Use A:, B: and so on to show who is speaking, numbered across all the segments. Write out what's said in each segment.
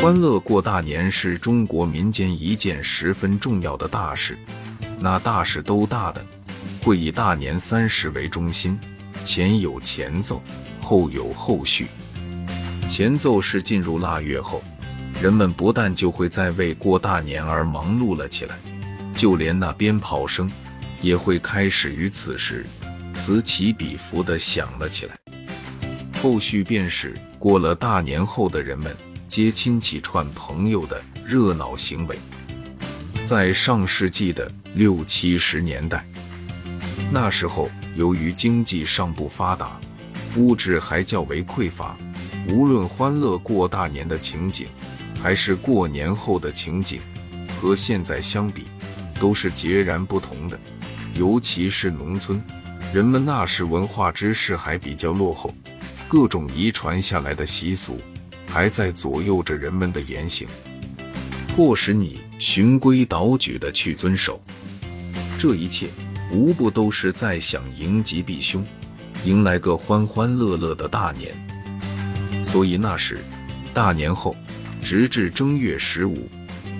A: 欢乐过大年是中国民间一件十分重要的大事，那大事都大的，会以大年三十为中心，前有前奏，后有后续。前奏是进入腊月后，人们不但就会在为过大年而忙碌了起来，就连那鞭炮声也会开始于此时此起彼伏地响了起来。后续便是过了大年后的人们。接亲戚、串朋友的热闹行为，在上世纪的六七十年代，那时候由于经济尚不发达，物质还较为匮乏，无论欢乐过大年的情景，还是过年后的情景，和现在相比，都是截然不同的。尤其是农村，人们那时文化知识还比较落后，各种遗传下来的习俗。还在左右着人们的言行，迫使你循规蹈矩的去遵守。这一切无不都是在想迎吉避凶，迎来个欢欢乐乐的大年。所以那时大年后，直至正月十五，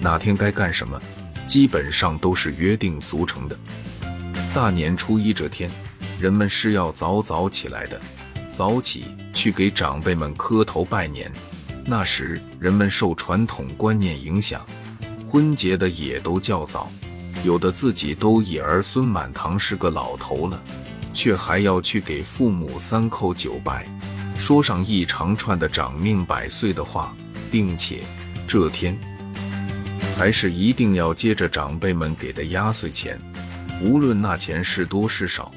A: 哪天该干什么，基本上都是约定俗成的。大年初一这天，人们是要早早起来的，早起去给长辈们磕头拜年。那时人们受传统观念影响，婚结的也都较早，有的自己都已儿孙满堂，是个老头了，却还要去给父母三叩九拜，说上一长串的长命百岁的话，并且这天还是一定要接着长辈们给的压岁钱，无论那钱是多是少，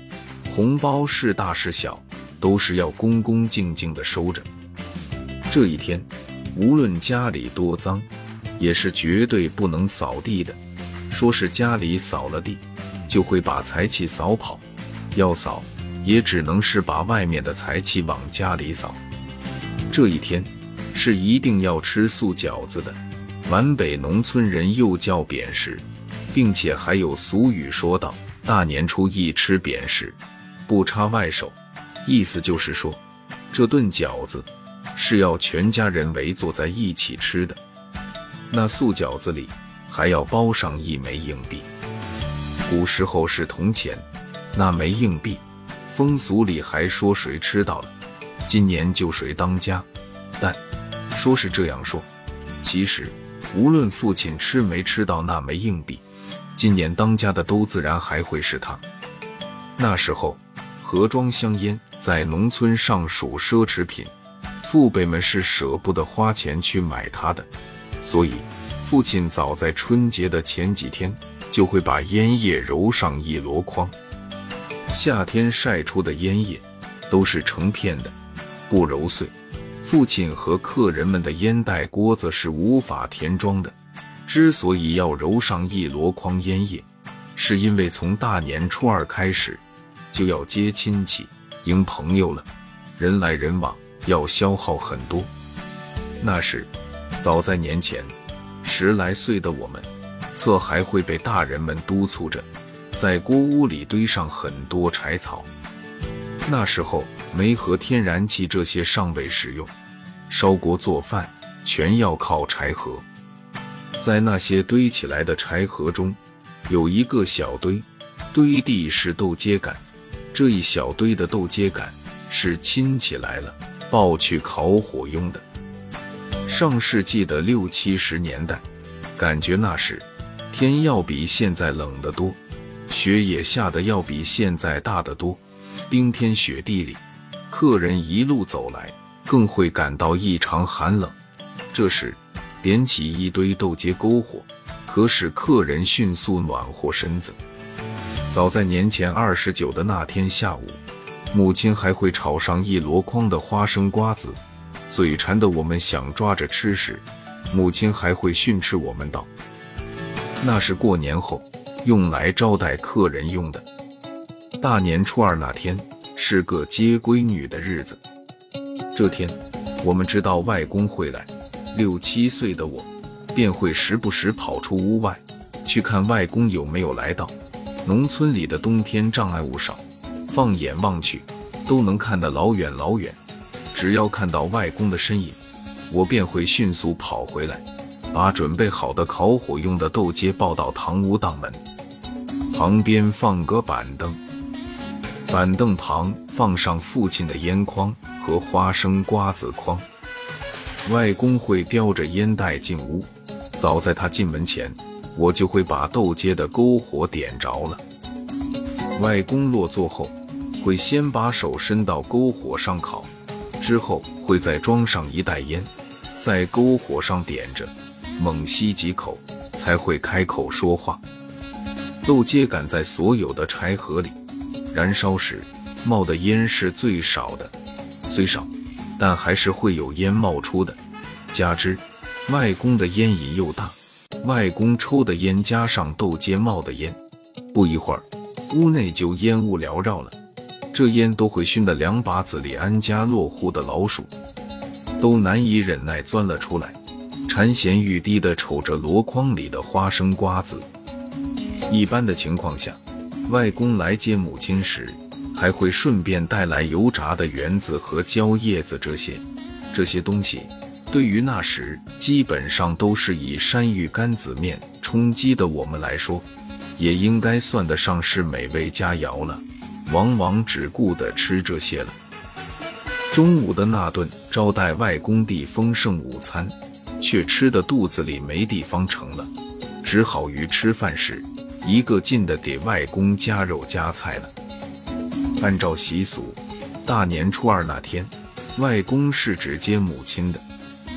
A: 红包是大是小，都是要恭恭敬敬的收着。这一天，无论家里多脏，也是绝对不能扫地的。说是家里扫了地，就会把财气扫跑；要扫，也只能是把外面的财气往家里扫。这一天是一定要吃素饺子的，皖北农村人又叫扁食，并且还有俗语说道：“大年初一吃扁食，不插外手。”意思就是说，这顿饺子。是要全家人围坐在一起吃的。那素饺子里还要包上一枚硬币。古时候是铜钱，那枚硬币，风俗里还说谁吃到了，今年就谁当家。但说是这样说，其实无论父亲吃没吃到那枚硬币，今年当家的都自然还会是他。那时候，盒装香烟在农村尚属奢侈品。父辈们是舍不得花钱去买它的，所以父亲早在春节的前几天就会把烟叶揉上一箩筐。夏天晒出的烟叶都是成片的，不揉碎，父亲和客人们的烟袋锅子是无法填装的。之所以要揉上一箩筐烟叶，是因为从大年初二开始就要接亲戚、迎朋友了，人来人往。要消耗很多。那时，早在年前，十来岁的我们，侧还会被大人们督促着，在锅屋里堆上很多柴草。那时候，煤和天然气这些尚未使用，烧锅做饭全要靠柴禾。在那些堆起来的柴禾中，有一个小堆，堆地是豆秸秆。这一小堆的豆秸秆是亲戚来了。抱去烤火用的。上世纪的六七十年代，感觉那时天要比现在冷得多，雪也下得要比现在大得多。冰天雪地里，客人一路走来，更会感到异常寒冷。这时，点起一堆豆秸篝火，可使客人迅速暖和身子。早在年前二十九的那天下午。母亲还会炒上一箩筐的花生瓜子，嘴馋的我们想抓着吃时，母亲还会训斥我们道：“那是过年后用来招待客人用的。”大年初二那天是个接闺女的日子，这天我们知道外公会来，六七岁的我便会时不时跑出屋外去看外公有没有来到。农村里的冬天障碍物少。放眼望去，都能看得老远老远。只要看到外公的身影，我便会迅速跑回来，把准备好的烤火用的豆秸抱到堂屋当门，旁边放个板凳，板凳旁放上父亲的烟筐和花生瓜子筐。外公会叼着烟袋进屋，早在他进门前，我就会把豆秸的篝火点着了。外公落座后，会先把手伸到篝火上烤，之后会再装上一袋烟，在篝火上点着，猛吸几口，才会开口说话。豆秸赶在所有的柴禾里，燃烧时冒的烟是最少的，虽少。但还是会有烟冒出的，加之外公的烟瘾又大，外公抽的烟加上豆秸冒的烟，不一会儿屋内就烟雾缭绕了。这烟都会熏得两把子里安家落户的老鼠都难以忍耐，钻了出来，馋涎欲滴地瞅着箩筐里的花生瓜子。一般的情况下，外公来接母亲时。还会顺便带来油炸的圆子和蕉叶子，这些这些东西对于那时基本上都是以山芋干子面充饥的我们来说，也应该算得上是美味佳肴了。往往只顾得吃这些了。中午的那顿招待外公的丰盛午餐，却吃的肚子里没地方盛了，只好于吃饭时一个劲的给外公加肉加菜了。按照习俗，大年初二那天，外公是只接母亲的，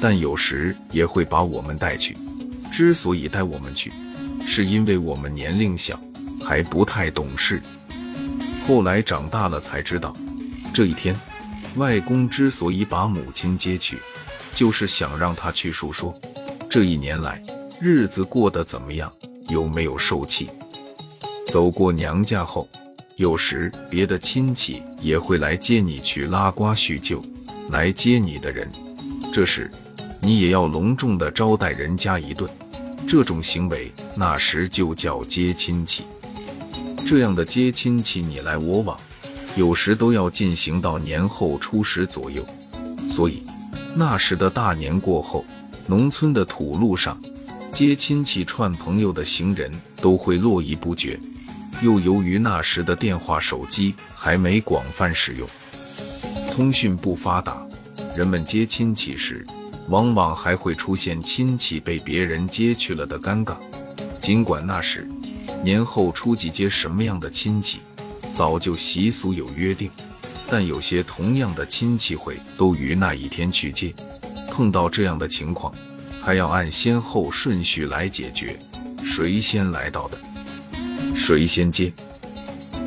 A: 但有时也会把我们带去。之所以带我们去，是因为我们年龄小，还不太懂事。后来长大了才知道，这一天，外公之所以把母亲接去，就是想让她去述说这一年来日子过得怎么样，有没有受气。走过娘家后。有时别的亲戚也会来接你去拉呱叙旧，来接你的人，这时你也要隆重的招待人家一顿。这种行为那时就叫接亲戚。这样的接亲戚你来我往，有时都要进行到年后初十左右。所以那时的大年过后，农村的土路上接亲戚串朋友的行人都会络绎不绝。又由于那时的电话手机还没广泛使用，通讯不发达，人们接亲戚时，往往还会出现亲戚被别人接去了的尴尬。尽管那时年后初几接什么样的亲戚，早就习俗有约定，但有些同样的亲戚会都于那一天去接。碰到这样的情况，还要按先后顺序来解决，谁先来到的。谁先接？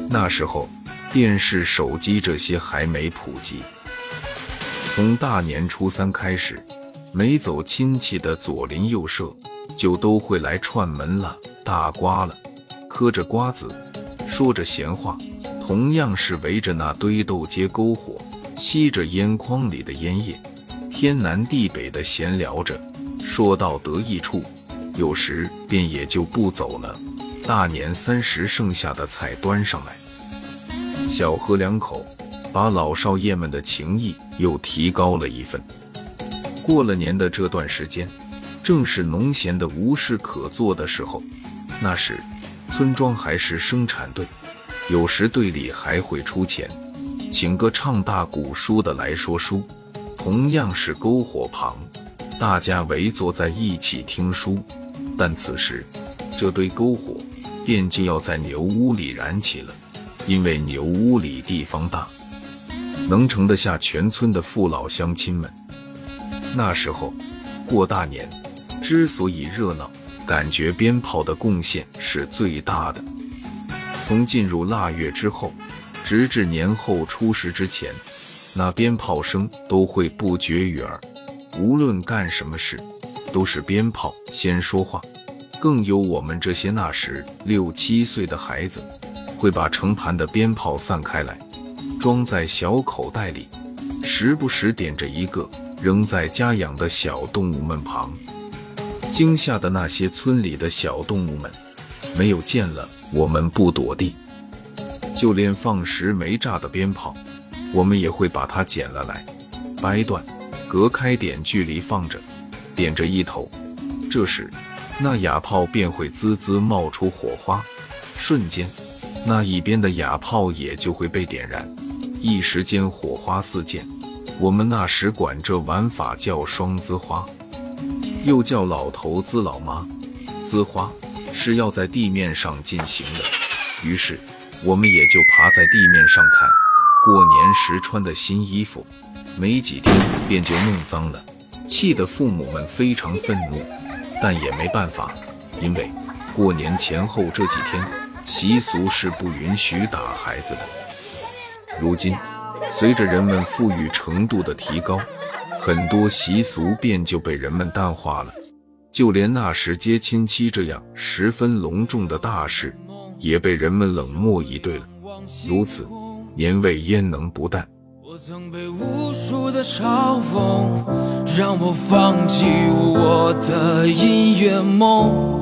A: 那时候电视、手机这些还没普及。从大年初三开始，没走亲戚的左邻右舍就都会来串门了、大瓜了，嗑着瓜子，说着闲话，同样是围着那堆豆秸篝火，吸着烟筐里的烟叶，天南地北的闲聊着。说到得意处，有时便也就不走了。大年三十，剩下的菜端上来，小喝两口，把老少爷们的情谊又提高了一分。过了年的这段时间，正是农闲的无事可做的时候。那时，村庄还是生产队，有时队里还会出钱，请个唱大鼓书的来说书。同样是篝火旁，大家围坐在一起听书。但此时，这堆篝火。便就要在牛屋里燃起了，因为牛屋里地方大，能盛得下全村的父老乡亲们。那时候过大年，之所以热闹，感觉鞭炮的贡献是最大的。从进入腊月之后，直至年后初十之前，那鞭炮声都会不绝于耳。无论干什么事，都是鞭炮先说话。更有我们这些那时六七岁的孩子，会把成盘的鞭炮散开来，装在小口袋里，时不时点着一个，扔在家养的小动物们旁。惊吓的那些村里的小动物们，没有见了我们不躲地，就连放时没炸的鞭炮，我们也会把它捡了来，掰断，隔开点距离放着，点着一头。这时，那哑炮便会滋滋冒出火花，瞬间，那一边的哑炮也就会被点燃，一时间火花四溅。我们那时管这玩法叫双滋花，又叫老头滋老妈。滋花是要在地面上进行的，于是我们也就爬在地面上看。过年时穿的新衣服，没几天便就弄脏了，气得父母们非常愤怒。但也没办法，因为过年前后这几天习俗是不允许打孩子的。如今，随着人们富裕程度的提高，很多习俗便就被人们淡化了。就连那时接亲戚这样十分隆重的大事，也被人们冷漠以对了。如此，年味焉能不淡？我曾被无数的嘲讽，让我放弃我的音乐梦。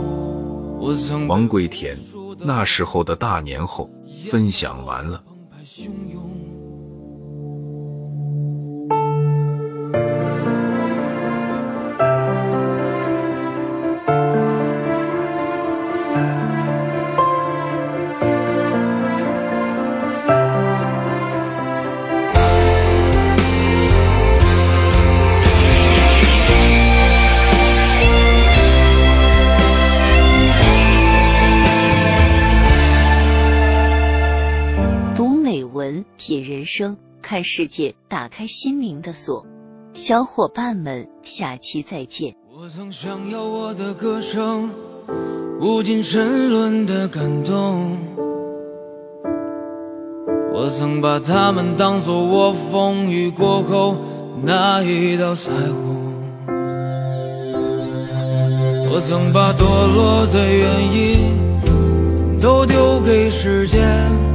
A: 王贵田那时候的大年后分享完了。
B: 生看世界，打开心灵的锁。小伙伴们，下期再见。
C: 我曾想要我的歌声，无尽沉沦的感动。我曾把他们当作我风雨过后那一道彩虹。我曾把堕落的原因都丢给时间。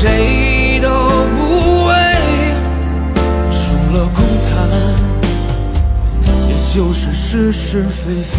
C: 谁都不为，除了空谈，也就是是是非非。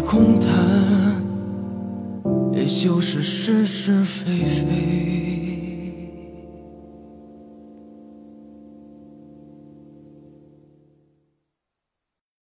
C: 空谈，也就是是是非非。